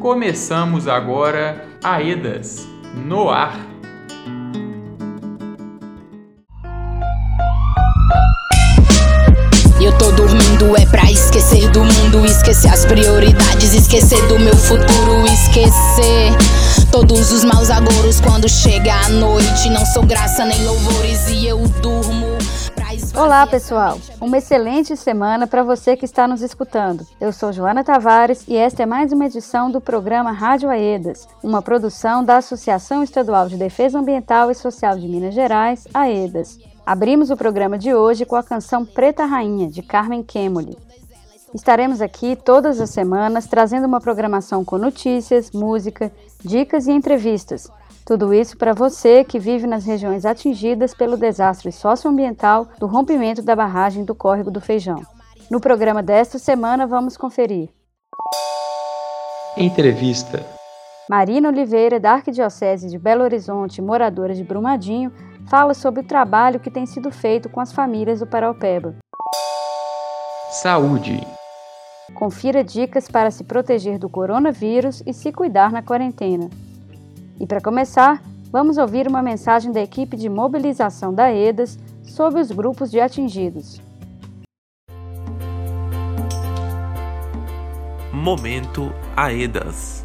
Começamos agora Aedas no ar. Eu tô dormindo é pra esquecer do mundo, esquecer as prioridades, esquecer do meu futuro, esquecer todos os maus agouros quando chega a noite. Não sou graça nem louvores e eu durmo. Olá, pessoal. Uma excelente semana para você que está nos escutando. Eu sou Joana Tavares e esta é mais uma edição do programa Rádio Aedas, uma produção da Associação Estadual de Defesa Ambiental e Social de Minas Gerais, AEDAS. Abrimos o programa de hoje com a canção Preta Rainha, de Carmen Kemoli. Estaremos aqui todas as semanas trazendo uma programação com notícias, música, dicas e entrevistas. Tudo isso para você que vive nas regiões atingidas pelo desastre socioambiental do rompimento da barragem do Córrego do Feijão. No programa desta semana vamos conferir. Entrevista. Marina Oliveira, da Arquidiocese de Belo Horizonte, moradora de Brumadinho, fala sobre o trabalho que tem sido feito com as famílias do Paraupeba. Saúde. Confira dicas para se proteger do coronavírus e se cuidar na quarentena. E para começar, vamos ouvir uma mensagem da equipe de mobilização da EDAS sobre os grupos de atingidos. Momento AEDAS.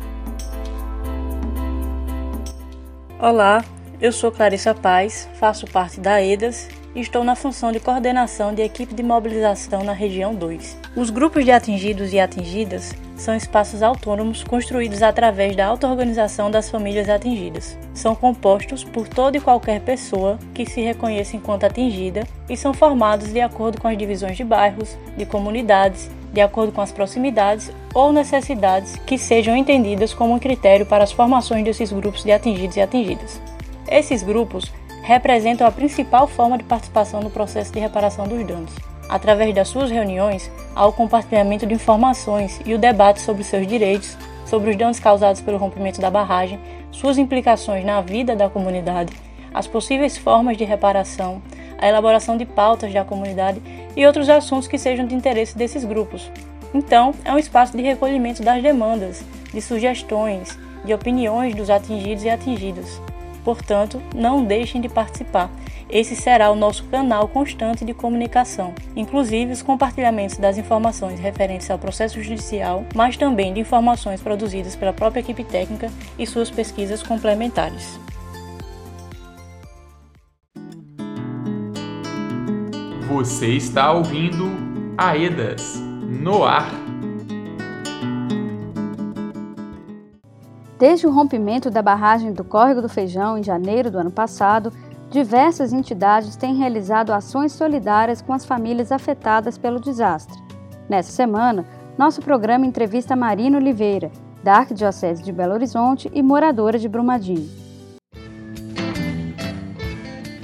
Olá, eu sou Clarissa Paz, faço parte da EDAS estou na função de coordenação de equipe de mobilização na região 2. Os grupos de atingidos e atingidas são espaços autônomos construídos através da auto-organização das famílias atingidas. São compostos por toda e qualquer pessoa que se reconheça enquanto atingida e são formados de acordo com as divisões de bairros, de comunidades, de acordo com as proximidades ou necessidades que sejam entendidas como um critério para as formações desses grupos de atingidos e atingidas. Esses grupos representam a principal forma de participação no processo de reparação dos danos. Através das suas reuniões, há o compartilhamento de informações e o debate sobre seus direitos, sobre os danos causados pelo rompimento da barragem, suas implicações na vida da comunidade, as possíveis formas de reparação, a elaboração de pautas da comunidade e outros assuntos que sejam de interesse desses grupos. Então, é um espaço de recolhimento das demandas, de sugestões, de opiniões dos atingidos e atingidas. Portanto, não deixem de participar. Esse será o nosso canal constante de comunicação, inclusive os compartilhamentos das informações referentes ao processo judicial, mas também de informações produzidas pela própria equipe técnica e suas pesquisas complementares. Você está ouvindo Aedas no ar. Desde o rompimento da barragem do Córrego do Feijão em janeiro do ano passado, diversas entidades têm realizado ações solidárias com as famílias afetadas pelo desastre. Nessa semana, nosso programa entrevista Marina Oliveira, da Arquidiocese de Belo Horizonte e moradora de Brumadinho.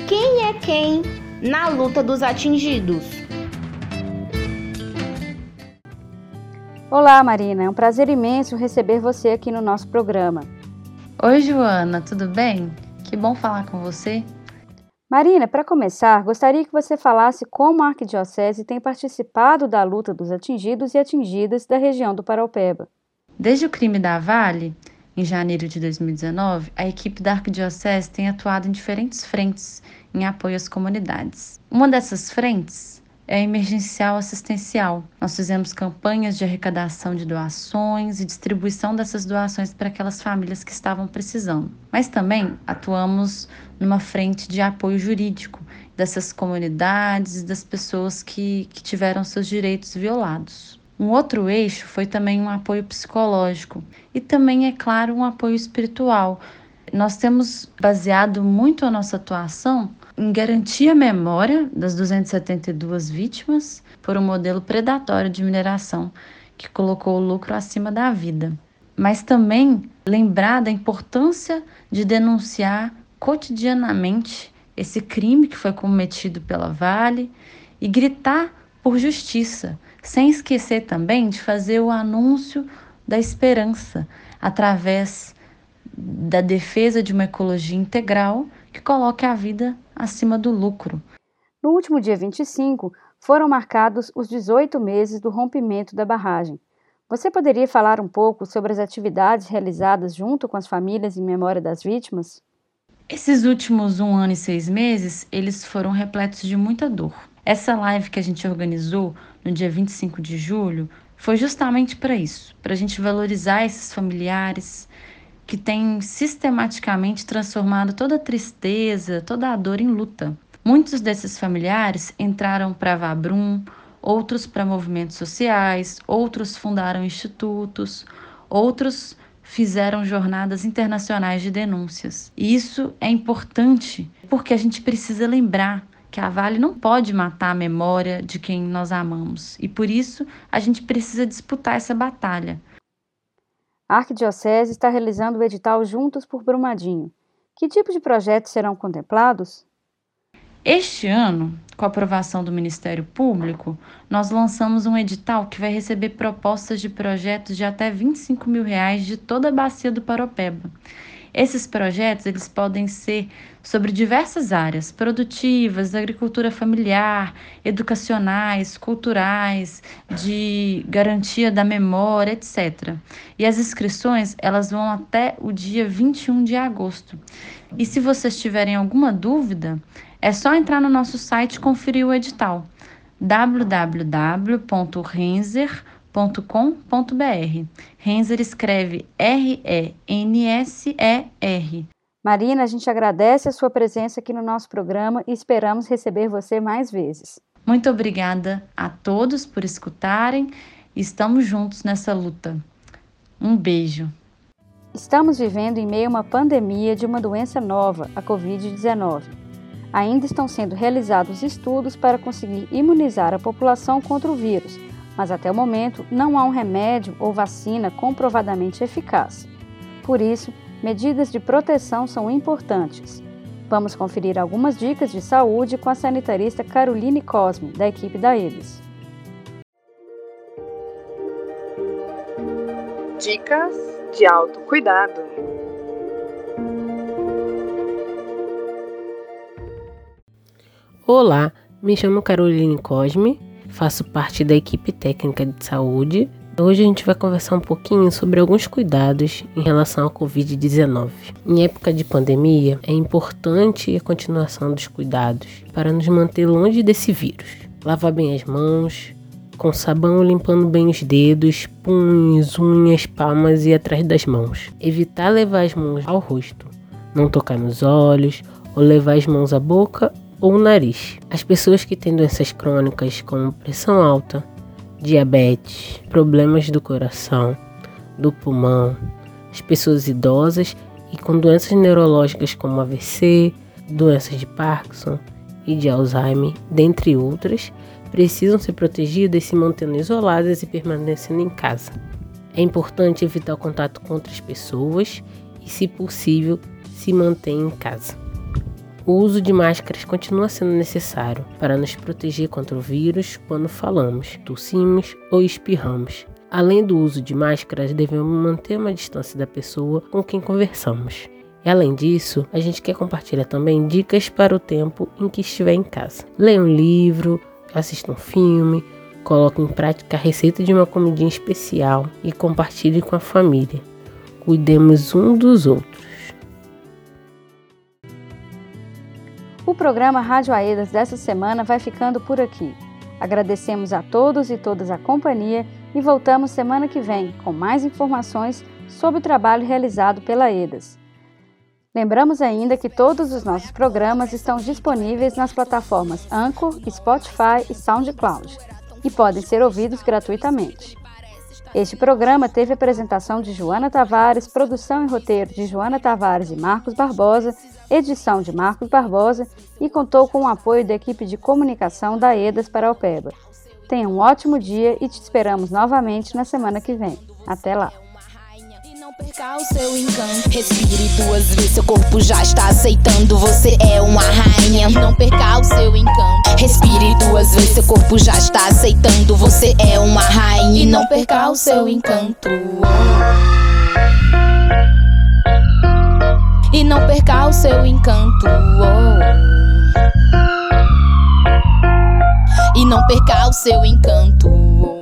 Quem é quem na luta dos atingidos? Olá, Marina. É um prazer imenso receber você aqui no nosso programa. Oi, Joana, tudo bem? Que bom falar com você. Marina, para começar, gostaria que você falasse como a Arquidiocese tem participado da luta dos atingidos e atingidas da região do Paraupeba. Desde o crime da Vale, em janeiro de 2019, a equipe da Arquidiocese tem atuado em diferentes frentes em apoio às comunidades. Uma dessas frentes é emergencial assistencial. Nós fizemos campanhas de arrecadação de doações e distribuição dessas doações para aquelas famílias que estavam precisando. Mas também atuamos numa frente de apoio jurídico dessas comunidades e das pessoas que, que tiveram seus direitos violados. Um outro eixo foi também um apoio psicológico e também, é claro, um apoio espiritual. Nós temos baseado muito a nossa atuação em garantir a memória das 272 vítimas por um modelo predatório de mineração que colocou o lucro acima da vida. Mas também lembrar da importância de denunciar cotidianamente esse crime que foi cometido pela Vale e gritar por justiça, sem esquecer também de fazer o anúncio da esperança através da defesa de uma ecologia integral que coloque a vida acima do lucro. No último dia 25, foram marcados os 18 meses do rompimento da barragem. Você poderia falar um pouco sobre as atividades realizadas junto com as famílias em memória das vítimas? Esses últimos um ano e seis meses, eles foram repletos de muita dor. Essa live que a gente organizou no dia 25 de julho foi justamente para isso, para a gente valorizar esses familiares que têm sistematicamente transformado toda a tristeza, toda a dor em luta. Muitos desses familiares entraram para Vabrum, outros para movimentos sociais, outros fundaram institutos, outros fizeram jornadas internacionais de denúncias. E isso é importante porque a gente precisa lembrar que a Vale não pode matar a memória de quem nós amamos e por isso a gente precisa disputar essa batalha. A Arquidiocese está realizando o edital Juntos por Brumadinho. Que tipo de projetos serão contemplados? Este ano, com a aprovação do Ministério Público, nós lançamos um edital que vai receber propostas de projetos de até 25 mil reais de toda a bacia do Paropeba. Esses projetos eles podem ser sobre diversas áreas, produtivas, agricultura familiar, educacionais, culturais, de garantia da memória, etc. E as inscrições, elas vão até o dia 21 de agosto. E se vocês tiverem alguma dúvida, é só entrar no nosso site e conferir o edital www.renzer.com.br. Renzer escreve R-E-N-S-E-R. Marina, a gente agradece a sua presença aqui no nosso programa e esperamos receber você mais vezes. Muito obrigada a todos por escutarem. Estamos juntos nessa luta. Um beijo. Estamos vivendo em meio a uma pandemia de uma doença nova, a Covid-19. Ainda estão sendo realizados estudos para conseguir imunizar a população contra o vírus, mas até o momento não há um remédio ou vacina comprovadamente eficaz. Por isso, medidas de proteção são importantes. Vamos conferir algumas dicas de saúde com a sanitarista Caroline Cosme, da equipe da EBS. Dicas de autocuidado. Olá, me chamo Caroline Cosme, faço parte da equipe técnica de saúde. Hoje a gente vai conversar um pouquinho sobre alguns cuidados em relação à Covid-19. Em época de pandemia, é importante a continuação dos cuidados para nos manter longe desse vírus. Lavar bem as mãos, com sabão limpando bem os dedos, punhos, unhas, palmas e atrás das mãos. Evitar levar as mãos ao rosto, não tocar nos olhos ou levar as mãos à boca ou nariz. As pessoas que têm doenças crônicas como pressão alta, diabetes, problemas do coração, do pulmão, as pessoas idosas e com doenças neurológicas como AVC, doenças de Parkinson e de Alzheimer, dentre outras, precisam ser protegidas se mantendo isoladas e permanecendo em casa. É importante evitar o contato com outras pessoas e, se possível, se manter em casa. O uso de máscaras continua sendo necessário para nos proteger contra o vírus quando falamos, tossimos ou espirramos. Além do uso de máscaras, devemos manter uma distância da pessoa com quem conversamos. E além disso, a gente quer compartilhar também dicas para o tempo em que estiver em casa. Leia um livro, assista um filme, coloque em prática a receita de uma comidinha especial e compartilhe com a família. Cuidemos um dos outros. O programa Rádio Aedas dessa semana vai ficando por aqui. Agradecemos a todos e todas a companhia e voltamos semana que vem com mais informações sobre o trabalho realizado pela Aedas. Lembramos ainda que todos os nossos programas estão disponíveis nas plataformas Anchor, Spotify e SoundCloud e podem ser ouvidos gratuitamente. Este programa teve apresentação de Joana Tavares, produção e roteiro de Joana Tavares e Marcos Barbosa, edição de Marcos Barbosa e contou com o apoio da equipe de comunicação da EDAS para Alpeba. Tenha um ótimo dia e te esperamos novamente na semana que vem. Até lá! Perca o seu encanto. Respire duas vezes, seu corpo já está aceitando. Você é uma rainha. Não perca o seu encanto. Respire duas vezes, seu corpo já está aceitando. Você é uma rainha. E não perca o seu encanto. Perca o seu encanto. E não perca o seu encanto.